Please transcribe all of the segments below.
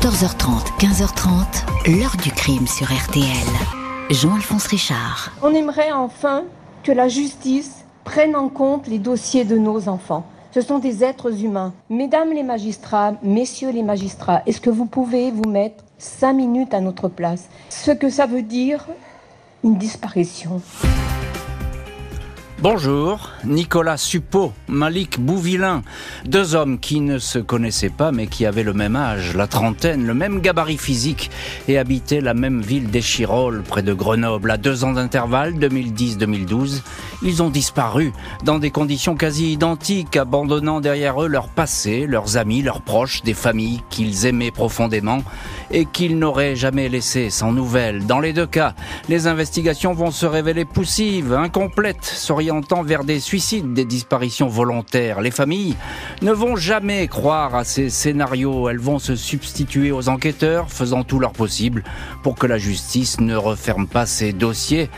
14h30, 15h30, l'heure du crime sur RTL. Jean-Alphonse Richard. On aimerait enfin que la justice prenne en compte les dossiers de nos enfants. Ce sont des êtres humains. Mesdames les magistrats, messieurs les magistrats, est-ce que vous pouvez vous mettre cinq minutes à notre place? Ce que ça veut dire, une disparition. Bonjour, Nicolas Suppot, Malik Bouvillain, deux hommes qui ne se connaissaient pas mais qui avaient le même âge, la trentaine, le même gabarit physique et habitaient la même ville d'Échirolles, près de Grenoble, à deux ans d'intervalle, 2010-2012. Ils ont disparu dans des conditions quasi identiques, abandonnant derrière eux leur passé, leurs amis, leurs proches, des familles qu'ils aimaient profondément et qu'ils n'auraient jamais laissé sans nouvelles. Dans les deux cas, les investigations vont se révéler poussives, incomplètes, s'orientant vers des suicides, des disparitions volontaires. Les familles ne vont jamais croire à ces scénarios. Elles vont se substituer aux enquêteurs, faisant tout leur possible pour que la justice ne referme pas ces dossiers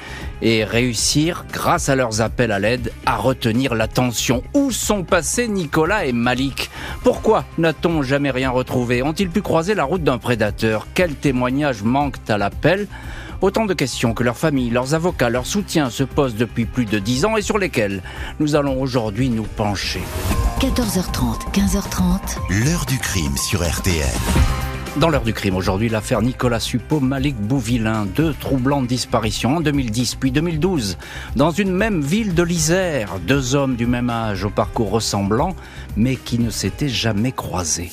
et réussir, grâce à leurs appels à l'aide, à retenir l'attention. Où sont passés Nicolas et Malik? Pourquoi n'a-t-on jamais rien retrouvé? Ont-ils pu croiser la route d'un prédateur? Quels témoignages manquent à l'appel? Autant de questions que leurs familles, leurs avocats, leurs soutiens se posent depuis plus de dix ans et sur lesquelles nous allons aujourd'hui nous pencher. 14h30, 15h30. L'heure du crime sur RTL. Dans l'heure du crime aujourd'hui, l'affaire Nicolas Suppot, Malik Bouvillain, deux troublantes disparitions en 2010 puis 2012. Dans une même ville de l'Isère, deux hommes du même âge au parcours ressemblant, mais qui ne s'étaient jamais croisés.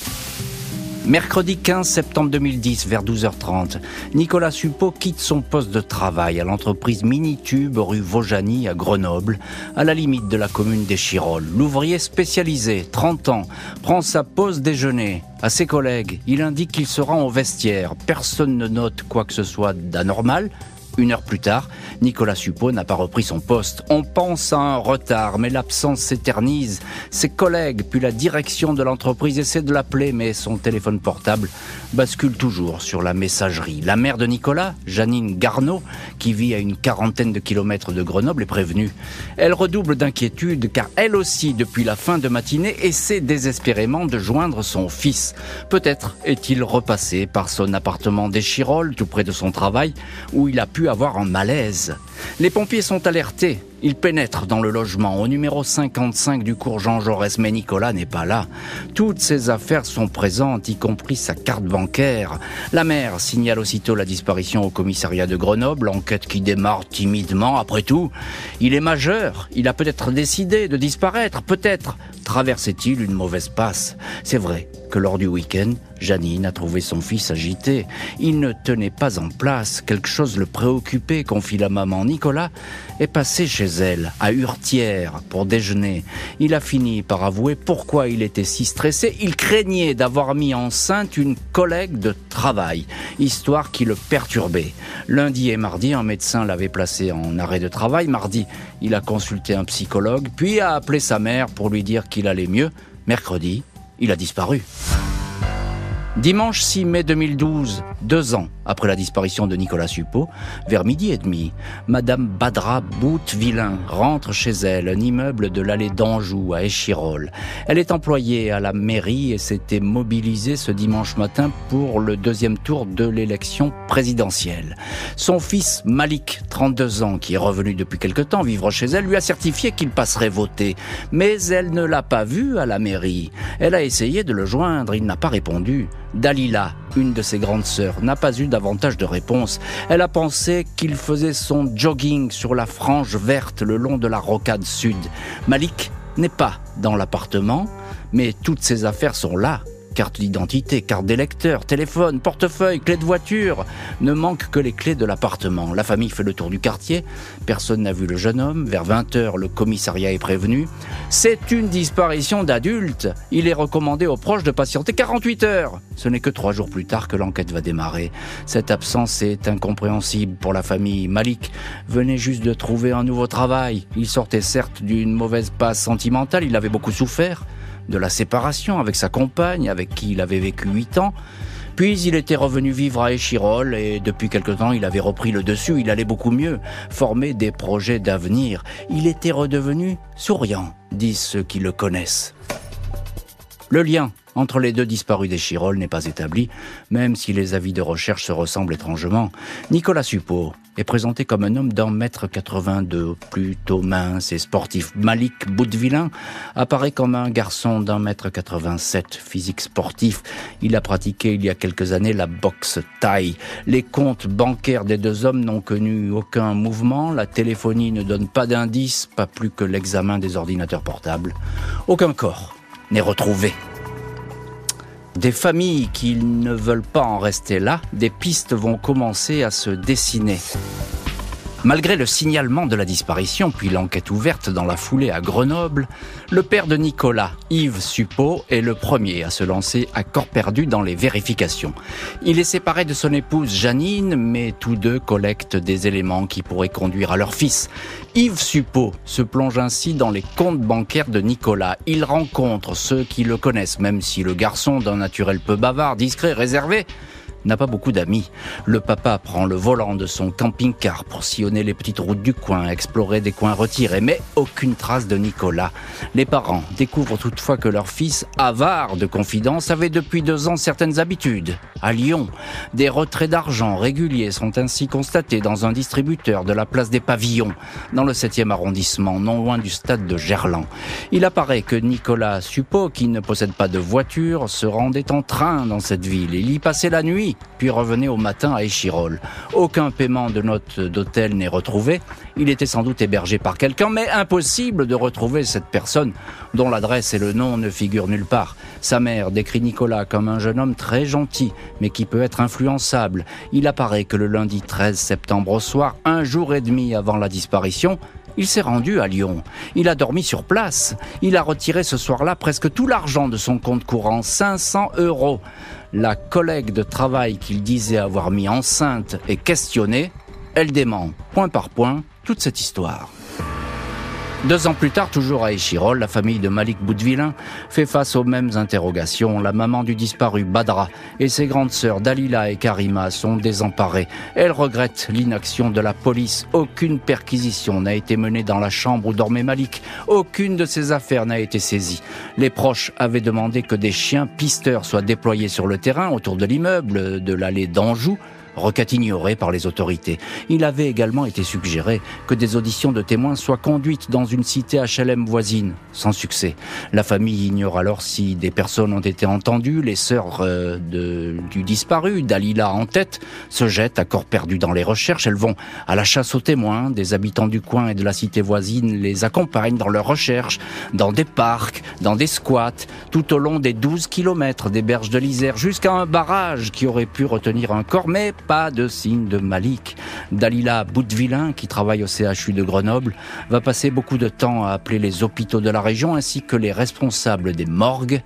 Mercredi 15 septembre 2010, vers 12h30, Nicolas Suppot quitte son poste de travail à l'entreprise Minitube rue Vaujany à Grenoble, à la limite de la commune d'Échirolles. L'ouvrier spécialisé, 30 ans, prend sa pause déjeuner. À ses collègues, il indique qu'il se rend au vestiaire. Personne ne note quoi que ce soit d'anormal, une heure plus tard, Nicolas Suppot n'a pas repris son poste. On pense à un retard, mais l'absence s'éternise. Ses collègues, puis la direction de l'entreprise essaient de l'appeler, mais son téléphone portable bascule toujours sur la messagerie. La mère de Nicolas, Janine Garneau, qui vit à une quarantaine de kilomètres de Grenoble, est prévenue. Elle redouble d'inquiétude, car elle aussi, depuis la fin de matinée, essaie désespérément de joindre son fils. Peut-être est-il repassé par son appartement d'Échirolles, tout près de son travail, où il a pu avoir un malaise. Les pompiers sont alertés. Ils pénètrent dans le logement au numéro 55 du cours Jean Jaurès, mais Nicolas n'est pas là. Toutes ses affaires sont présentes, y compris sa carte bancaire. La mère signale aussitôt la disparition au commissariat de Grenoble, enquête qui démarre timidement. Après tout, il est majeur, il a peut-être décidé de disparaître, peut-être traversait-il une mauvaise passe. C'est vrai que lors du week-end, Janine a trouvé son fils agité. Il ne tenait pas en place, quelque chose le préoccupait, confie la maman. Nicolas est passé chez elle, à Hurtière, pour déjeuner. Il a fini par avouer pourquoi il était si stressé. Il craignait d'avoir mis enceinte une collègue de travail, histoire qui le perturbait. Lundi et mardi, un médecin l'avait placé en arrêt de travail. Mardi, il a consulté un psychologue, puis a appelé sa mère pour lui dire qu'il allait mieux. Mercredi, il a disparu. Dimanche 6 mai 2012, deux ans après la disparition de Nicolas Suppot, vers midi et demi, Madame Badra Boutvillain rentre chez elle, un immeuble de l'allée d'Anjou à Échirolles. Elle est employée à la mairie et s'était mobilisée ce dimanche matin pour le deuxième tour de l'élection présidentielle. Son fils Malik, 32 ans, qui est revenu depuis quelque temps vivre chez elle, lui a certifié qu'il passerait voter. Mais elle ne l'a pas vu à la mairie. Elle a essayé de le joindre, il n'a pas répondu. Dalila, une de ses grandes sœurs, n'a pas eu davantage de réponse. Elle a pensé qu'il faisait son jogging sur la frange verte le long de la rocade sud. Malik n'est pas dans l'appartement, mais toutes ses affaires sont là, carte d'identité, carte d'électeur, téléphone, portefeuille, clé de voiture. Ne manquent que les clés de l'appartement. La famille fait le tour du quartier. Personne n'a vu le jeune homme. Vers 20h, le commissariat est prévenu. C'est une disparition d'adulte. Il est recommandé aux proches de patienter 48 heures. Ce n'est que trois jours plus tard que l'enquête va démarrer. Cette absence est incompréhensible pour la famille. Malik venait juste de trouver un nouveau travail. Il sortait certes d'une mauvaise passe sentimentale. Il avait beaucoup souffert de la séparation avec sa compagne, avec qui il avait vécu huit ans. Puis il était revenu vivre à Échirol et depuis quelque temps il avait repris le dessus, il allait beaucoup mieux, former des projets d'avenir. Il était redevenu souriant, disent ceux qui le connaissent. Le lien entre les deux disparus des Chirolles n'est pas établi, même si les avis de recherche se ressemblent étrangement. Nicolas Suppot est présenté comme un homme d'un mètre 82, plutôt mince et sportif. Malik Boudvillain apparaît comme un garçon d'un mètre 87, physique sportif. Il a pratiqué il y a quelques années la boxe taille. Les comptes bancaires des deux hommes n'ont connu aucun mouvement. La téléphonie ne donne pas d'indices, pas plus que l'examen des ordinateurs portables. Aucun corps n'est retrouvé. Des familles qui ne veulent pas en rester là, des pistes vont commencer à se dessiner. Malgré le signalement de la disparition, puis l'enquête ouverte dans la foulée à Grenoble, le père de Nicolas, Yves Suppot, est le premier à se lancer à corps perdu dans les vérifications. Il est séparé de son épouse Janine, mais tous deux collectent des éléments qui pourraient conduire à leur fils. Yves Suppot se plonge ainsi dans les comptes bancaires de Nicolas. Il rencontre ceux qui le connaissent, même si le garçon d'un naturel peu bavard, discret, réservé, n'a pas beaucoup d'amis. Le papa prend le volant de son camping-car pour sillonner les petites routes du coin, explorer des coins retirés, mais aucune trace de Nicolas. Les parents découvrent toutefois que leur fils, avare de confidence, avait depuis deux ans certaines habitudes. À Lyon, des retraits d'argent réguliers sont ainsi constatés dans un distributeur de la place des Pavillons, dans le 7e arrondissement, non loin du stade de Gerland. Il apparaît que Nicolas Suppot, qui ne possède pas de voiture, se rendait en train dans cette ville. Il y passait la puis revenait au matin à Échirol. Aucun paiement de note d'hôtel n'est retrouvé. Il était sans doute hébergé par quelqu'un, mais impossible de retrouver cette personne dont l'adresse et le nom ne figurent nulle part. Sa mère décrit Nicolas comme un jeune homme très gentil, mais qui peut être influençable. Il apparaît que le lundi 13 septembre au soir, un jour et demi avant la disparition, il s'est rendu à Lyon. Il a dormi sur place. Il a retiré ce soir-là presque tout l'argent de son compte courant, 500 euros. La collègue de travail qu'il disait avoir mis enceinte est questionnée. Elle dément, point par point, toute cette histoire. Deux ans plus tard, toujours à Échirol, la famille de Malik Boudvillain fait face aux mêmes interrogations. La maman du disparu, Badra, et ses grandes sœurs, Dalila et Karima, sont désemparées. Elles regrettent l'inaction de la police. Aucune perquisition n'a été menée dans la chambre où dormait Malik. Aucune de ses affaires n'a été saisie. Les proches avaient demandé que des chiens pisteurs soient déployés sur le terrain autour de l'immeuble de l'allée d'Anjou requête ignorée par les autorités. Il avait également été suggéré que des auditions de témoins soient conduites dans une cité HLM voisine, sans succès. La famille ignore alors si des personnes ont été entendues. Les sœurs euh, du disparu, Dalila en tête, se jettent à corps perdu dans les recherches. Elles vont à la chasse aux témoins. Des habitants du coin et de la cité voisine les accompagnent dans leurs recherches, dans des parcs, dans des squats, tout au long des 12 kilomètres des berges de l'Isère, jusqu'à un barrage qui aurait pu retenir un corps, mais pas de signe de Malik. Dalila Boudvillain, qui travaille au CHU de Grenoble, va passer beaucoup de temps à appeler les hôpitaux de la région ainsi que les responsables des morgues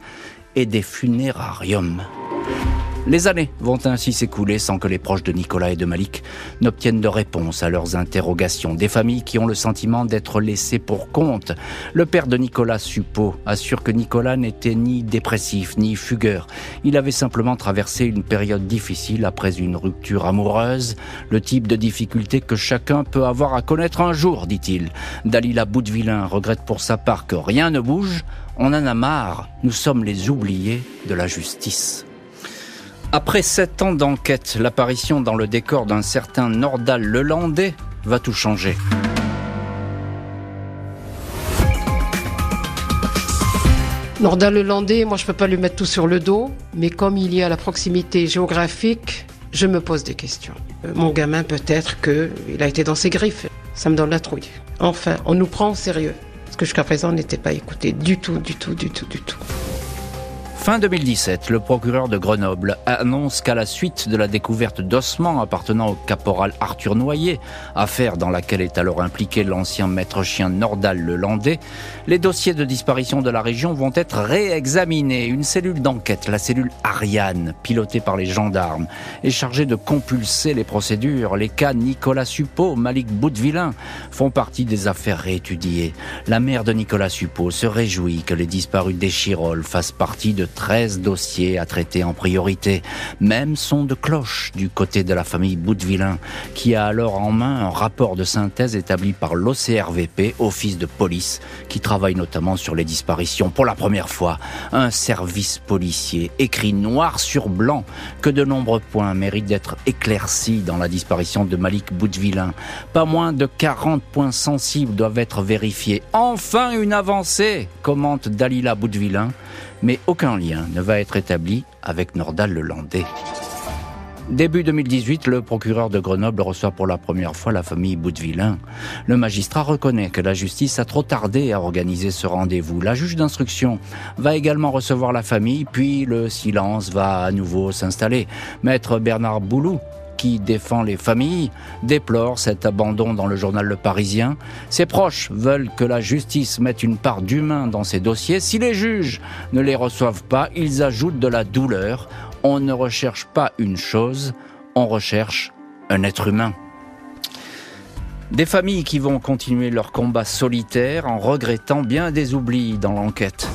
et des funérariums. Les années vont ainsi s'écouler sans que les proches de Nicolas et de Malik n'obtiennent de réponse à leurs interrogations. Des familles qui ont le sentiment d'être laissées pour compte. Le père de Nicolas Suppot assure que Nicolas n'était ni dépressif ni fugueur. Il avait simplement traversé une période difficile après une rupture amoureuse, le type de difficulté que chacun peut avoir à connaître un jour, dit-il. Dalila Boudvillain regrette pour sa part que rien ne bouge. On en a marre. Nous sommes les oubliés de la justice. Après sept ans d'enquête, l'apparition dans le décor d'un certain Nordal Lelandais va tout changer. Nordal Lelandais, moi je peux pas lui mettre tout sur le dos, mais comme il y a la proximité géographique, je me pose des questions. Euh, mon gamin peut-être qu'il a été dans ses griffes. Ça me donne la trouille. Enfin, on nous prend au sérieux. Parce que jusqu'à présent, on n'était pas écouté du tout, du tout, du tout, du tout. Fin 2017, le procureur de Grenoble annonce qu'à la suite de la découverte d'ossements appartenant au caporal Arthur Noyer, affaire dans laquelle est alors impliqué l'ancien maître chien Nordal le Landais, les dossiers de disparition de la région vont être réexaminés. Une cellule d'enquête, la cellule Ariane, pilotée par les gendarmes, est chargée de compulser les procédures. Les cas Nicolas Suppot, Malik Boudvillain font partie des affaires réétudiées. La mère de Nicolas Suppot se réjouit que les disparus d'Échirol fassent partie de 13 dossiers à traiter en priorité. Même son de cloche du côté de la famille Boutvillain, qui a alors en main un rapport de synthèse établi par l'OCRVP, Office de police, qui travaille notamment sur les disparitions. Pour la première fois, un service policier écrit noir sur blanc que de nombreux points méritent d'être éclaircis dans la disparition de Malik Boutvillain. Pas moins de 40 points sensibles doivent être vérifiés. Enfin une avancée, commente Dalila Boutvillain, mais aucun ne va être établi avec Nordal Lelandais. Début 2018, le procureur de Grenoble reçoit pour la première fois la famille Boutvillain. Le magistrat reconnaît que la justice a trop tardé à organiser ce rendez-vous. La juge d'instruction va également recevoir la famille, puis le silence va à nouveau s'installer. Maître Bernard Boulou qui défend les familles, déplore cet abandon dans le journal Le Parisien. Ses proches veulent que la justice mette une part d'humain dans ces dossiers. Si les juges ne les reçoivent pas, ils ajoutent de la douleur. On ne recherche pas une chose, on recherche un être humain. Des familles qui vont continuer leur combat solitaire en regrettant bien des oublis dans l'enquête.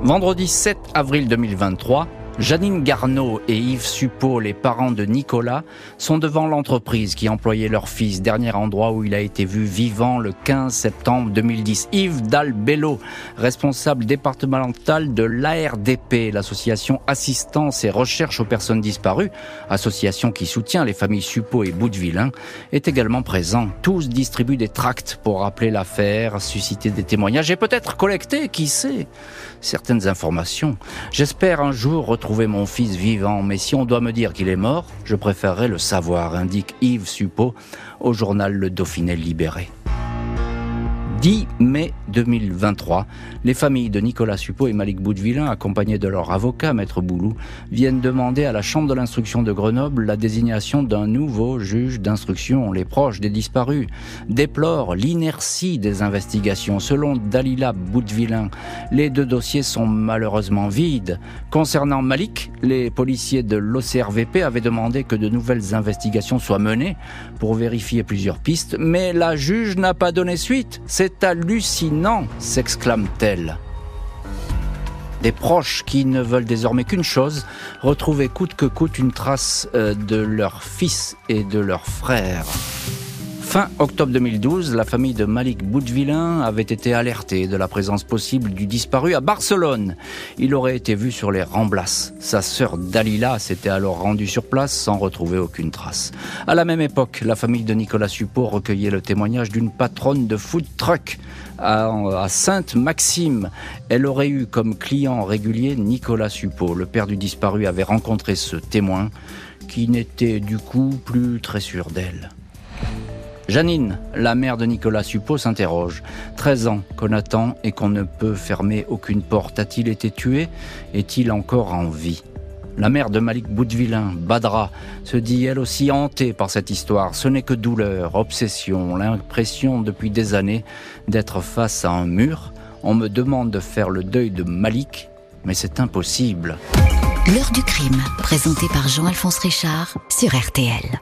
Vendredi 7 avril 2023, Janine Garneau et Yves Suppot, les parents de Nicolas, sont devant l'entreprise qui employait leur fils, dernier endroit où il a été vu vivant le 15 septembre 2010. Yves Dalbello, responsable départemental de l'ARDP, l'association Assistance et Recherche aux personnes disparues, association qui soutient les familles Suppot et Boutevillain, est également présent. Tous distribuent des tracts pour rappeler l'affaire, susciter des témoignages et peut-être collecter, qui sait, certaines informations. J'espère un jour retrouver trouver mon fils vivant, mais si on doit me dire qu'il est mort, je préférerais le savoir, indique Yves Suppot au journal Le Dauphiné Libéré. 10 mai 2023, les familles de Nicolas Suppot et Malik Boudvillain, accompagnés de leur avocat, Maître Boulou, viennent demander à la Chambre de l'instruction de Grenoble la désignation d'un nouveau juge d'instruction. Les proches des disparus déplorent l'inertie des investigations. Selon Dalila Boudvillain, les deux dossiers sont malheureusement vides. Concernant Malik, les policiers de l'OCRVP avaient demandé que de nouvelles investigations soient menées pour vérifier plusieurs pistes, mais la juge n'a pas donné suite. Hallucinant, s'exclame-t-elle. Des proches qui ne veulent désormais qu'une chose, retrouver coûte que coûte une trace euh, de leur fils et de leur frère. Fin octobre 2012, la famille de Malik Boudvillain avait été alertée de la présence possible du disparu à Barcelone. Il aurait été vu sur les Ramblas. Sa sœur Dalila s'était alors rendue sur place sans retrouver aucune trace. À la même époque, la famille de Nicolas Suppot recueillait le témoignage d'une patronne de food truck à, Sainte-Maxime. Elle aurait eu comme client régulier Nicolas Suppot. Le père du disparu avait rencontré ce témoin qui n'était du coup plus très sûr d'elle. Janine, la mère de Nicolas Suppot, s'interroge. 13 ans qu'on attend et qu'on ne peut fermer aucune porte. A-t-il été tué? Est-il encore en vie? La mère de Malik Boudvillain, Badra, se dit elle aussi hantée par cette histoire. Ce n'est que douleur, obsession, l'impression depuis des années d'être face à un mur. On me demande de faire le deuil de Malik, mais c'est impossible. L'heure du crime, présenté par Jean-Alphonse Richard sur RTL.